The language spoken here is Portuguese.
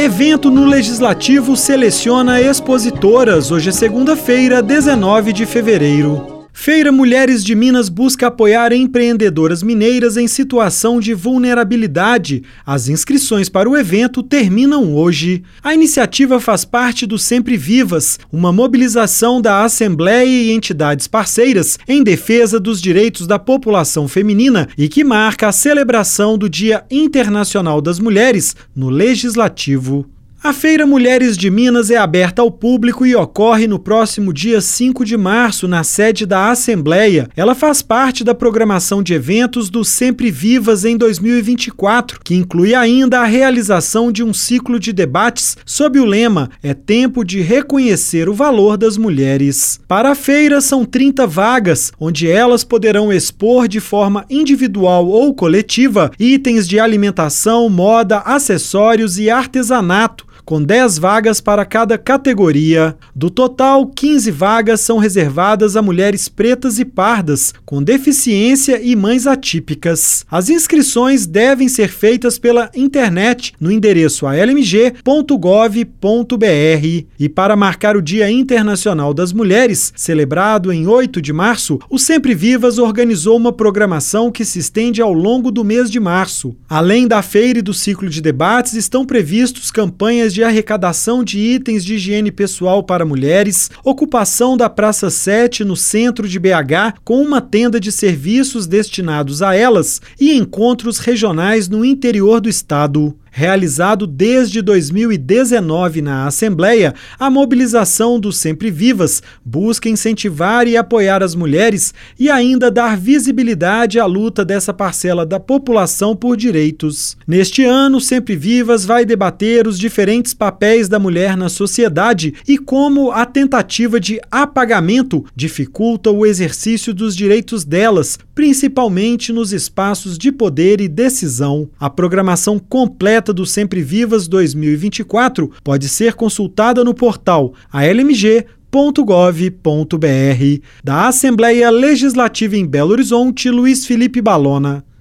Evento no Legislativo seleciona expositoras. Hoje é segunda-feira, 19 de fevereiro. Feira Mulheres de Minas busca apoiar empreendedoras mineiras em situação de vulnerabilidade. As inscrições para o evento terminam hoje. A iniciativa faz parte do Sempre Vivas, uma mobilização da Assembleia e entidades parceiras em defesa dos direitos da população feminina e que marca a celebração do Dia Internacional das Mulheres no Legislativo. A Feira Mulheres de Minas é aberta ao público e ocorre no próximo dia 5 de março, na sede da Assembleia. Ela faz parte da programação de eventos do Sempre Vivas em 2024, que inclui ainda a realização de um ciclo de debates sob o lema É Tempo de Reconhecer o Valor das Mulheres. Para a feira, são 30 vagas, onde elas poderão expor de forma individual ou coletiva itens de alimentação, moda, acessórios e artesanato com 10 vagas para cada categoria. Do total, 15 vagas são reservadas a mulheres pretas e pardas, com deficiência e mães atípicas. As inscrições devem ser feitas pela internet no endereço almg.gov.br. E para marcar o Dia Internacional das Mulheres, celebrado em 8 de março, o Sempre Vivas organizou uma programação que se estende ao longo do mês de março. Além da feira e do ciclo de debates, estão previstos campanhas de de arrecadação de itens de higiene pessoal para mulheres, ocupação da Praça 7 no centro de BH com uma tenda de serviços destinados a elas e encontros regionais no interior do estado realizado desde 2019 na Assembleia, a mobilização do Sempre Vivas busca incentivar e apoiar as mulheres e ainda dar visibilidade à luta dessa parcela da população por direitos. Neste ano, Sempre Vivas vai debater os diferentes papéis da mulher na sociedade e como a tentativa de apagamento dificulta o exercício dos direitos delas, principalmente nos espaços de poder e decisão. A programação completa completa do Sempre Vivas 2024 pode ser consultada no portal almg.gov.br. Da Assembleia Legislativa em Belo Horizonte, Luiz Felipe Balona.